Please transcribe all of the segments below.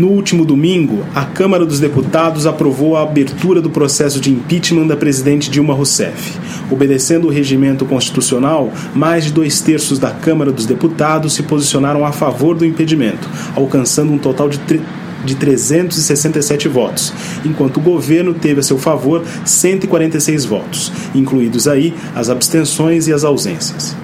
No último domingo, a Câmara dos Deputados aprovou a abertura do processo de impeachment da presidente Dilma Rousseff. Obedecendo o regimento constitucional, mais de dois terços da Câmara dos Deputados se posicionaram a favor do impedimento, alcançando um total de de 367 votos, enquanto o governo teve a seu favor 146 votos, incluídos aí as abstenções e as ausências.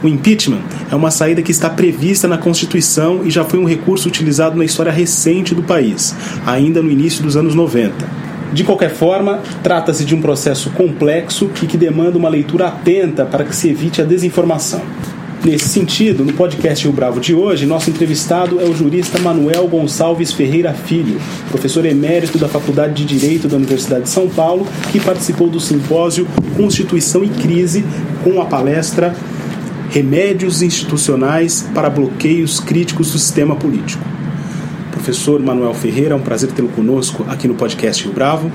O impeachment é uma saída que está prevista na Constituição e já foi um recurso utilizado na história recente do país, ainda no início dos anos 90. De qualquer forma, trata-se de um processo complexo e que demanda uma leitura atenta para que se evite a desinformação. Nesse sentido, no podcast Rio Bravo de hoje, nosso entrevistado é o jurista Manuel Gonçalves Ferreira Filho, professor emérito da Faculdade de Direito da Universidade de São Paulo, que participou do simpósio Constituição e Crise com a palestra remédios institucionais para bloqueios críticos do sistema político. Professor Manuel Ferreira, é um prazer tê-lo conosco aqui no podcast Rio Bravo.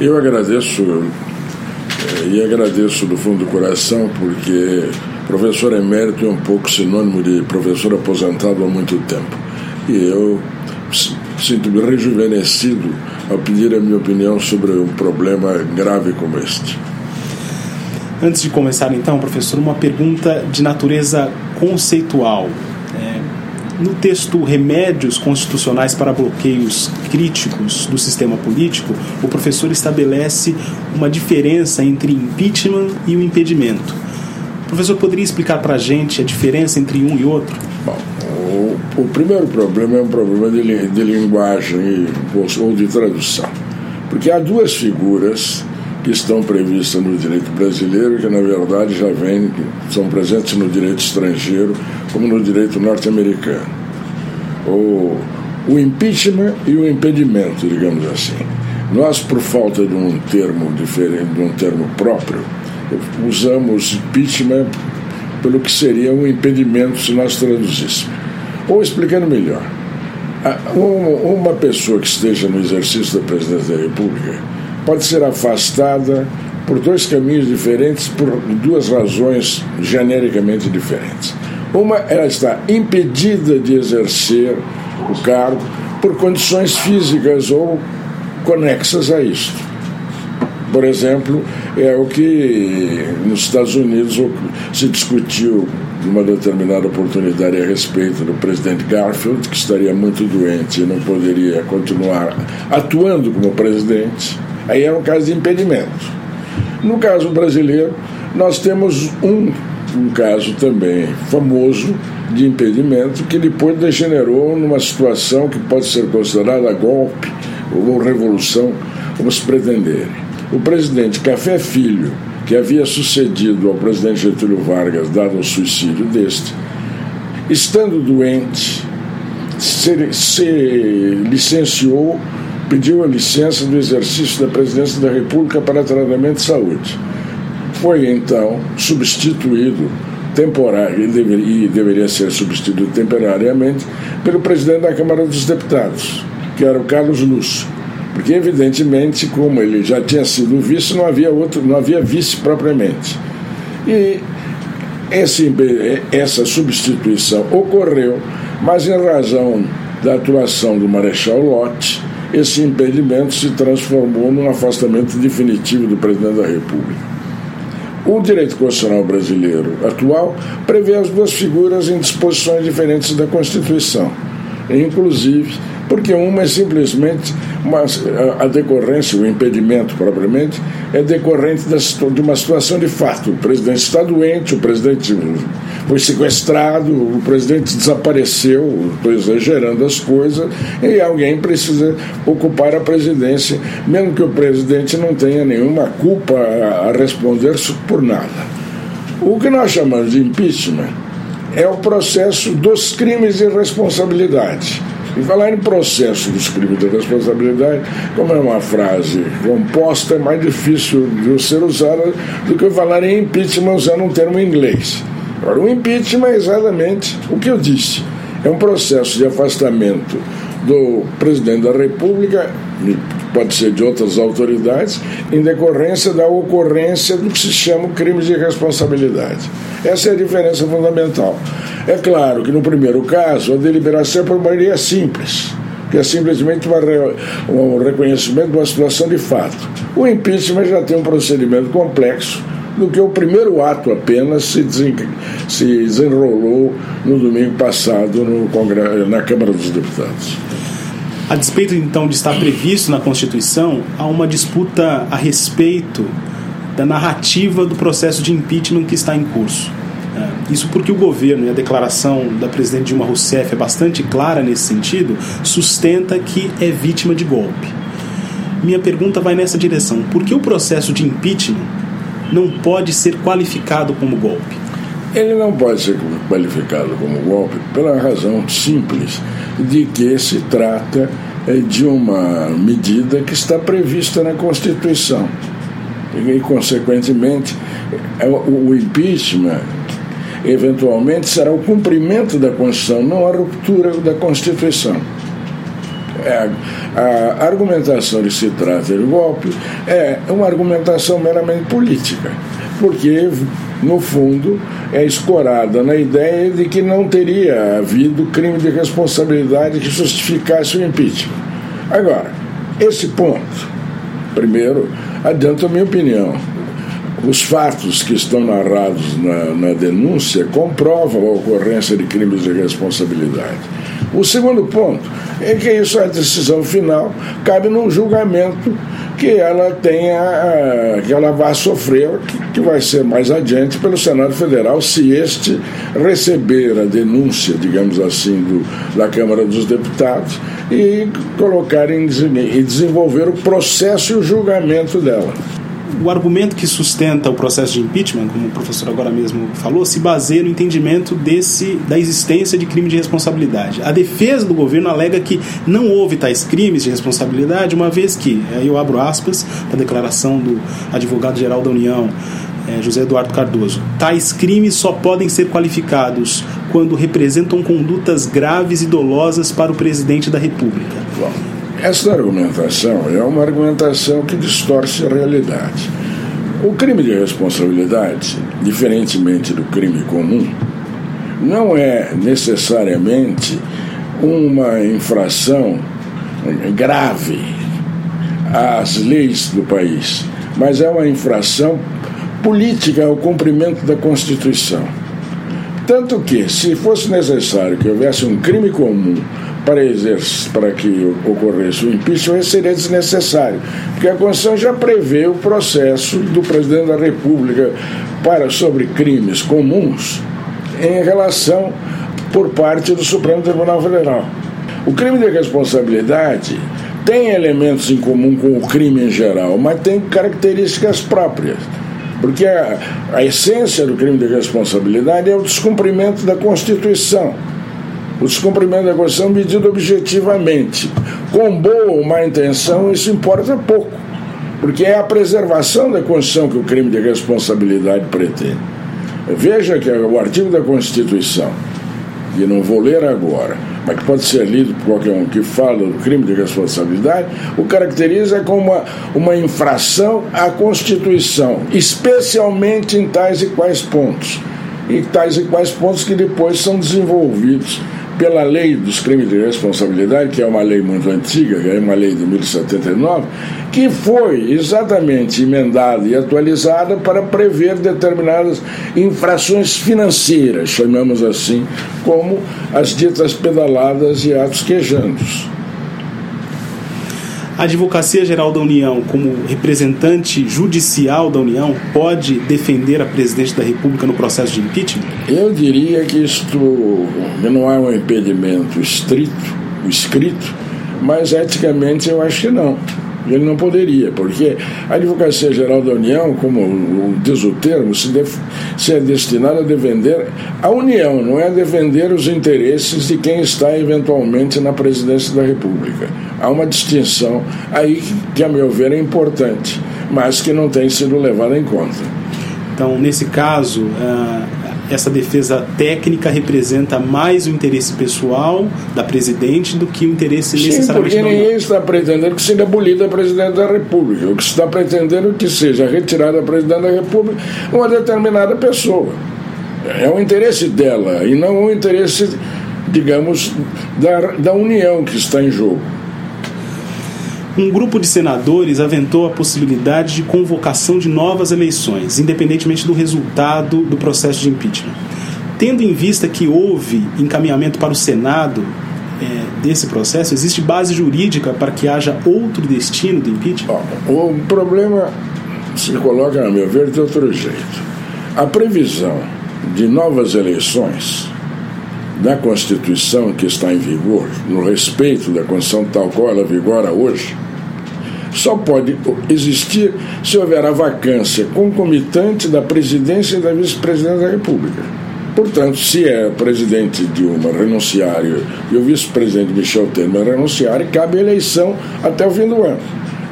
Eu agradeço eh, e agradeço do fundo do coração porque professor emérito é um pouco sinônimo de professor aposentado há muito tempo. E eu sinto-me rejuvenescido ao pedir a minha opinião sobre um problema grave como este. Antes de começar, então, professor, uma pergunta de natureza conceitual. É, no texto Remédios Constitucionais para Bloqueios Críticos do Sistema Político, o professor estabelece uma diferença entre impeachment e o impedimento. O professor poderia explicar para a gente a diferença entre um e outro? Bom, o, o primeiro problema é um problema de, de linguagem ou de tradução. Porque há duas figuras que estão previstas no direito brasileiro, que na verdade já vêm, são presentes no direito estrangeiro, como no direito norte-americano. O, o impeachment e o impedimento, digamos assim. Nós, por falta de um termo diferente, de um termo próprio, usamos impeachment pelo que seria um impedimento se nós traduzíssemos. Ou explicando melhor, uma pessoa que esteja no exercício da presidência da República pode ser afastada por dois caminhos diferentes, por duas razões genericamente diferentes. Uma, ela está impedida de exercer o cargo por condições físicas ou conexas a isto. Por exemplo, é o que nos Estados Unidos se discutiu numa determinada oportunidade a respeito do presidente Garfield, que estaria muito doente e não poderia continuar atuando como presidente Aí é um caso de impedimento. No caso brasileiro, nós temos um, um caso também famoso de impedimento que depois degenerou numa situação que pode ser considerada golpe ou revolução, como se pretenderem. O presidente Café Filho, que havia sucedido ao presidente Getúlio Vargas, dado o suicídio deste, estando doente, se, se licenciou pediu a licença do exercício da presidência da República para tratamento de saúde. Foi então substituído temporário e deveria, e deveria ser substituído temporariamente pelo presidente da Câmara dos Deputados, que era o Carlos Lúcio. Porque, evidentemente, como ele já tinha sido vice, não havia, outro, não havia vice propriamente. E esse, essa substituição ocorreu, mas em razão da atuação do Marechal Lott, esse impedimento se transformou num afastamento definitivo do presidente da República. O direito constitucional brasileiro atual prevê as duas figuras em disposições diferentes da Constituição, inclusive porque uma é simplesmente uma, a decorrência, o impedimento propriamente, é decorrente de uma situação de fato. O presidente está doente, o presidente foi sequestrado, o presidente desapareceu, estou exagerando as coisas, e alguém precisa ocupar a presidência, mesmo que o presidente não tenha nenhuma culpa a responder por nada. O que nós chamamos de impeachment é o processo dos crimes de responsabilidade E falar em processo dos crimes de responsabilidade, como é uma frase composta, é mais difícil de ser usada do que falar em impeachment usando um termo em inglês. Agora, o impeachment é exatamente o que eu disse. É um processo de afastamento do presidente da República, pode ser de outras autoridades, em decorrência da ocorrência do que se chama crimes de responsabilidade. Essa é a diferença fundamental. É claro que no primeiro caso a deliberação é por maioria simples, que é simplesmente uma, um reconhecimento de uma situação de fato. O impeachment já tem um procedimento complexo do que o primeiro ato apenas se, desen, se desenrolou no domingo passado no Congresso, na Câmara dos Deputados. A despeito então de estar previsto na Constituição, há uma disputa a respeito da narrativa do processo de impeachment que está em curso. É, isso porque o governo e a declaração da presidente Dilma Rousseff é bastante clara nesse sentido, sustenta que é vítima de golpe. Minha pergunta vai nessa direção: por que o processo de impeachment não pode ser qualificado como golpe? Ele não pode ser qualificado como golpe pela razão simples de que se trata é, de uma medida que está prevista na Constituição. E, consequentemente, é, o impeachment eventualmente será o cumprimento da Constituição, não a ruptura da Constituição. É, a argumentação de se trata de golpe é uma argumentação meramente política, porque, no fundo, é escorada na ideia de que não teria havido crime de responsabilidade que justificasse o impeachment. Agora, esse ponto, primeiro, adianta a minha opinião os fatos que estão narrados na, na denúncia comprovam a ocorrência de crimes de responsabilidade. O segundo ponto é que isso, a decisão final, cabe num julgamento que ela tenha, que ela vá sofrer, que vai ser mais adiante pelo Senado Federal, se este receber a denúncia, digamos assim, do, da Câmara dos Deputados e colocar em, e desenvolver o processo e o julgamento dela o argumento que sustenta o processo de impeachment, como o professor agora mesmo falou, se baseia no entendimento desse da existência de crime de responsabilidade. A defesa do governo alega que não houve tais crimes de responsabilidade, uma vez que, aí eu abro aspas para a declaração do advogado-geral da União, é, José Eduardo Cardoso. Tais crimes só podem ser qualificados quando representam condutas graves e dolosas para o presidente da República. Bom. Essa argumentação é uma argumentação que distorce a realidade. O crime de responsabilidade, diferentemente do crime comum, não é necessariamente uma infração grave às leis do país, mas é uma infração política ao cumprimento da Constituição. Tanto que, se fosse necessário que houvesse um crime comum para, exercer, para que ocorresse o impeachment seria desnecessário, porque a Constituição já prevê o processo do presidente da República para sobre crimes comuns em relação por parte do Supremo Tribunal Federal. O crime de responsabilidade tem elementos em comum com o crime em geral, mas tem características próprias. Porque a, a essência do crime de responsabilidade é o descumprimento da Constituição o descumprimento da Constituição medido objetivamente. Com boa ou má intenção, isso importa pouco, porque é a preservação da Constituição que o crime de responsabilidade pretende. Veja que o artigo da Constituição, e não vou ler agora, mas que pode ser lido por qualquer um que fala do crime de responsabilidade, o caracteriza como uma, uma infração à Constituição, especialmente em tais e quais pontos. E tais e quais pontos que depois são desenvolvidos pela lei dos crimes de responsabilidade, que é uma lei muito antiga, que é uma lei de 1079, que foi exatamente emendada e atualizada para prever determinadas infrações financeiras, chamamos assim, como as ditas pedaladas e atos quejantes. A Advocacia Geral da União, como representante judicial da União, pode defender a presidente da República no processo de impeachment? Eu diria que isto não é um impedimento estrito, escrito, mas eticamente eu acho que não. Ele não poderia, porque a Advocacia Geral da União, como diz o termo, se, def, se é destinada a defender a União, não é a defender os interesses de quem está eventualmente na presidência da República. Há uma distinção aí que, a meu ver, é importante, mas que não tem sido levada em conta. Então, nesse caso, uh, essa defesa técnica representa mais o interesse pessoal da presidente do que o interesse Sim, necessariamente porque ninguém está pretendendo que seja abolida a presidente da República. O que se está pretendendo é que seja retirada a presidente da República uma determinada pessoa. É o interesse dela e não o interesse, digamos, da, da União que está em jogo um grupo de senadores aventou a possibilidade de convocação de novas eleições, independentemente do resultado do processo de impeachment. Tendo em vista que houve encaminhamento para o Senado é, desse processo, existe base jurídica para que haja outro destino do impeachment? o problema se coloca, a meu ver, de outro jeito. A previsão de novas eleições da Constituição que está em vigor, no respeito da Constituição tal qual ela vigora hoje, só pode existir se houver a vacância concomitante da presidência e da vice-presidência da República. Portanto, se é o presidente Dilma renunciar e o vice-presidente Michel Temer renunciar, cabe a eleição até o fim do ano.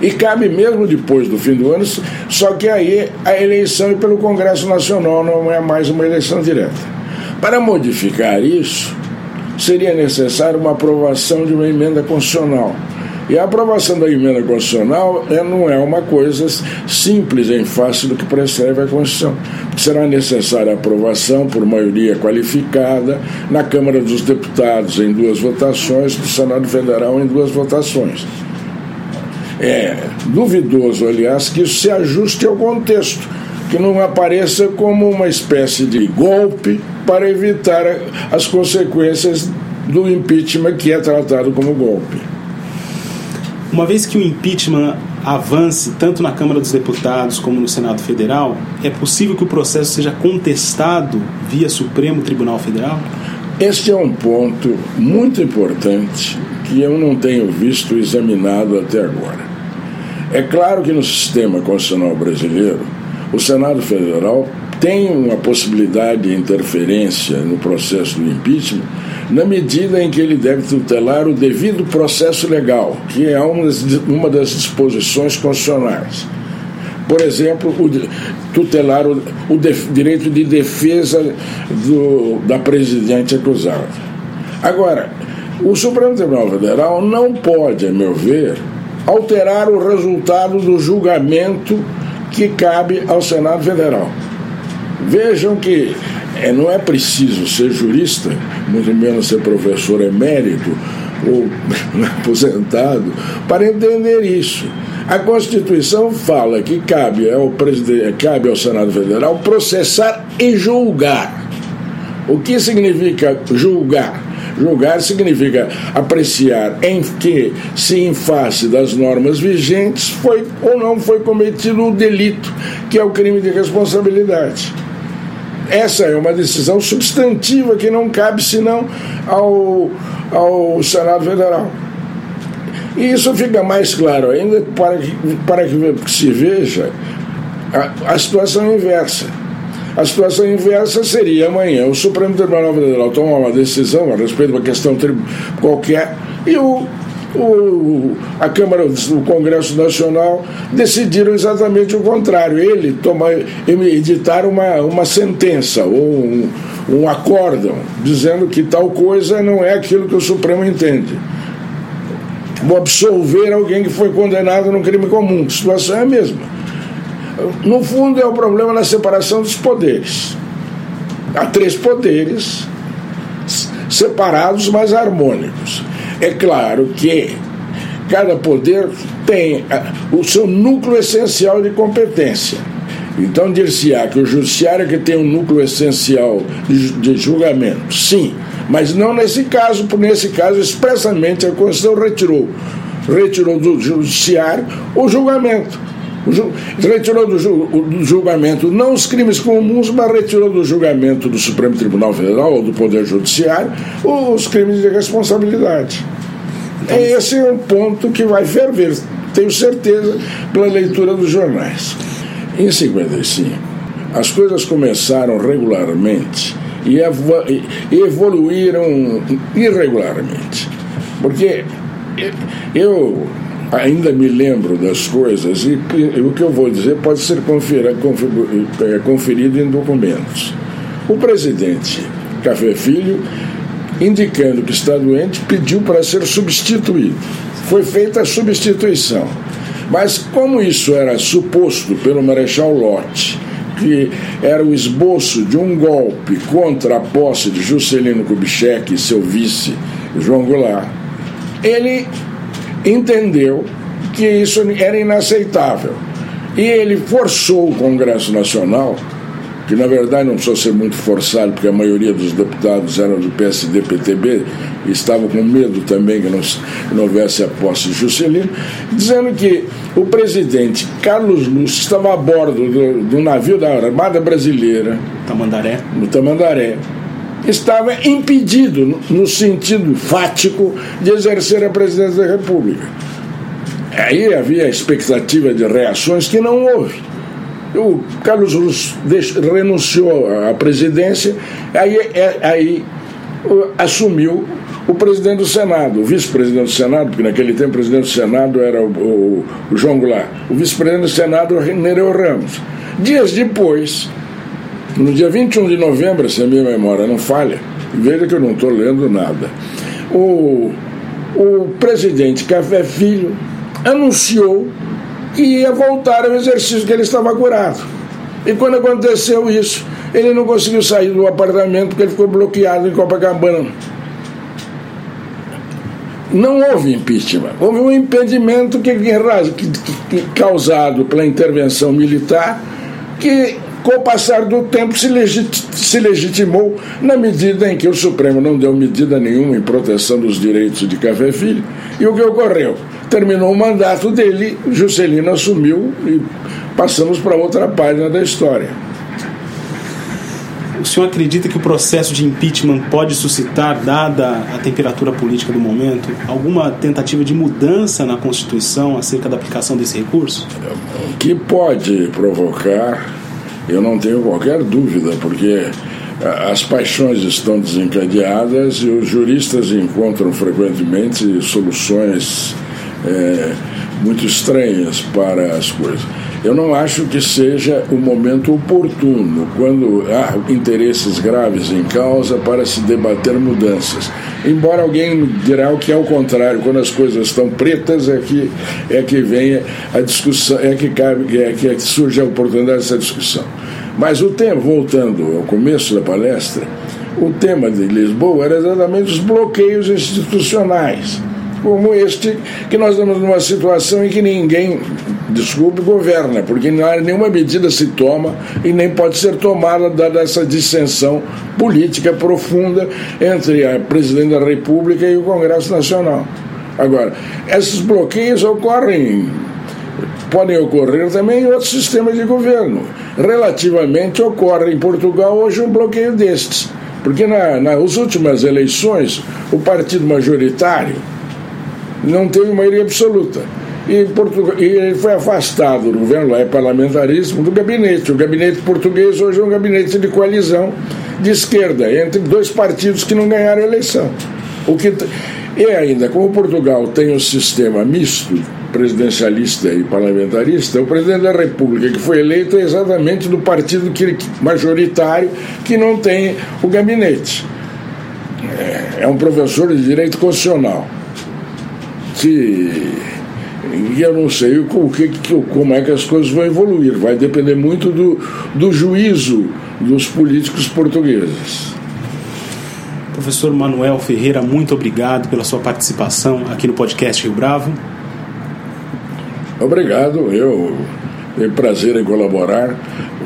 E cabe mesmo depois do fim do ano, só que aí a eleição é pelo Congresso Nacional, não é mais uma eleição direta. Para modificar isso, seria necessário uma aprovação de uma emenda constitucional e a aprovação da emenda constitucional é, não é uma coisa simples em face do que prescreve a Constituição. Será necessária a aprovação por maioria qualificada na Câmara dos Deputados em duas votações, no Senado Federal em duas votações. É duvidoso, aliás, que isso se ajuste ao contexto, que não apareça como uma espécie de golpe para evitar as consequências do impeachment que é tratado como golpe. Uma vez que o impeachment avance tanto na Câmara dos Deputados como no Senado Federal, é possível que o processo seja contestado via Supremo Tribunal Federal? Este é um ponto muito importante que eu não tenho visto examinado até agora. É claro que no sistema constitucional brasileiro, o Senado Federal tem uma possibilidade de interferência no processo do impeachment na medida em que ele deve tutelar o devido processo legal, que é uma das disposições constitucionais. Por exemplo, o, tutelar o, o def, direito de defesa do, da presidente acusada. Agora, o Supremo Tribunal Federal não pode, a meu ver, alterar o resultado do julgamento que cabe ao Senado Federal. Vejam que é, não é preciso ser jurista, muito menos ser professor emérito ou aposentado, para entender isso. A Constituição fala que cabe ao, cabe ao Senado Federal processar e julgar. O que significa julgar? Julgar significa apreciar em que, se em face das normas vigentes, foi ou não foi cometido o delito, que é o crime de responsabilidade. Essa é uma decisão substantiva que não cabe senão ao, ao Senado Federal. E isso fica mais claro ainda para que, para que se veja a, a situação inversa. A situação inversa seria amanhã o Supremo Tribunal Federal tomar uma decisão a respeito de uma questão qualquer e o o, a Câmara, o Congresso Nacional decidiram exatamente o contrário. Ele tomar, editar uma, uma sentença ou um, um acórdão dizendo que tal coisa não é aquilo que o Supremo entende. Vou absolver alguém que foi condenado num crime comum. A situação é a mesma. No fundo, é o problema da separação dos poderes. Há três poderes separados, mas harmônicos. É claro que cada poder tem ah, o seu núcleo essencial de competência. Então, dir-se-á que o judiciário é que tem um núcleo essencial de julgamento, sim, mas não nesse caso, porque nesse caso, expressamente, a Constituição retirou, retirou do judiciário o julgamento. Retirou do julgamento não os crimes comuns, mas retirou do julgamento do Supremo Tribunal Federal ou do Poder Judiciário os crimes de responsabilidade. Então, Esse é um ponto que vai ferver tenho certeza pela leitura dos jornais. Em 55, as coisas começaram regularmente e evoluíram irregularmente. Porque eu ainda me lembro das coisas e, o que eu vou dizer pode ser é, conferido em documentos. O presidente Café Filho, indicando que está doente, pediu para ser substituído. Foi feita a substituição. Mas como isso era suposto pelo Marechal Lott, que era o esboço de um golpe contra a posse de Juscelino Kubitschek e seu vice João Goulart, ele entendeu que isso era inaceitável. E ele forçou o Congresso Nacional, que na verdade não precisou ser muito forçado, porque a maioria dos deputados eram do PSD, PTB, e estavam com medo também que não, não houvesse a posse de Juscelino, dizendo que o presidente Carlos Lúcio estava a bordo do, do navio da Armada Brasileira. Tamandaré. No Tamandaré estava impedido, no sentido fático, de exercer a presidência da República. Aí havia expectativa de reações que não houve. O Carlos renunciou à presidência, aí, é, aí assumiu o presidente do Senado, o vice-presidente do Senado, porque naquele tempo o presidente do Senado era o, o, o João Goulart, o vice-presidente do Senado, Nereu Ramos. Dias depois, no dia 21 de novembro, se a minha memória não falha, veja que eu não estou lendo nada, o, o presidente Café Filho anunciou que ia voltar ao exercício que ele estava curado. E quando aconteceu isso, ele não conseguiu sair do apartamento porque ele ficou bloqueado em Copacabana. Não houve impeachment, houve um impedimento que, que, que, causado pela intervenção militar que com o passar do tempo, se, legit, se legitimou na medida em que o Supremo não deu medida nenhuma em proteção dos direitos de Café Filho. E o que ocorreu? Terminou o mandato dele, Juscelino assumiu e passamos para outra página da história. O senhor acredita que o processo de impeachment pode suscitar, dada a temperatura política do momento, alguma tentativa de mudança na Constituição acerca da aplicação desse recurso? Que pode provocar eu não tenho qualquer dúvida, porque as paixões estão desencadeadas e os juristas encontram frequentemente soluções é, muito estranhas para as coisas. Eu não acho que seja o momento oportuno, quando há interesses graves em causa, para se debater mudanças. Embora alguém dirá o que é o contrário, quando as coisas estão pretas é que, é que vem a discussão, é que, cabe, é que surge a oportunidade dessa discussão. Mas o tema, voltando ao começo da palestra, o tema de Lisboa era exatamente os bloqueios institucionais como este, que nós estamos numa situação em que ninguém, desculpe, governa, porque nenhuma medida se toma e nem pode ser tomada dada essa dissensão política profunda entre a presidente da República e o Congresso Nacional. Agora, esses bloqueios ocorrem podem ocorrer também em outros sistemas de governo. Relativamente ocorre em Portugal hoje um bloqueio destes, porque na, nas últimas eleições o partido majoritário não teve maioria absoluta. E, Portugal, e ele foi afastado do governo, lá é parlamentarismo, do gabinete. O gabinete português hoje é um gabinete de coalizão de esquerda, entre dois partidos que não ganharam a eleição. O que, e ainda, como Portugal tem um sistema misto, presidencialista e parlamentarista, o presidente da República que foi eleito é exatamente do partido que, majoritário que não tem o gabinete. É, é um professor de direito constitucional que e eu não sei o que, como é que as coisas vão evoluir. Vai depender muito do, do juízo dos políticos portugueses. Professor Manuel Ferreira, muito obrigado pela sua participação aqui no podcast Rio Bravo. Obrigado, eu tenho prazer em colaborar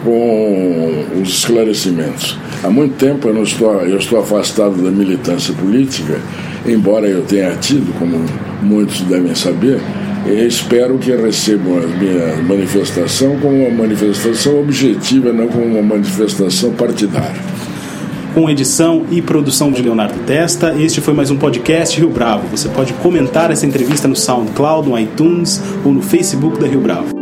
com os esclarecimentos. Há muito tempo eu, não estou, eu estou afastado da militância política, embora eu tenha tido, como muitos devem saber, espero que recebam a minha manifestação como uma manifestação objetiva, não como uma manifestação partidária. com edição e produção de Leonardo Testa. Este foi mais um podcast Rio Bravo. Você pode comentar essa entrevista no SoundCloud, no iTunes ou no Facebook da Rio Bravo.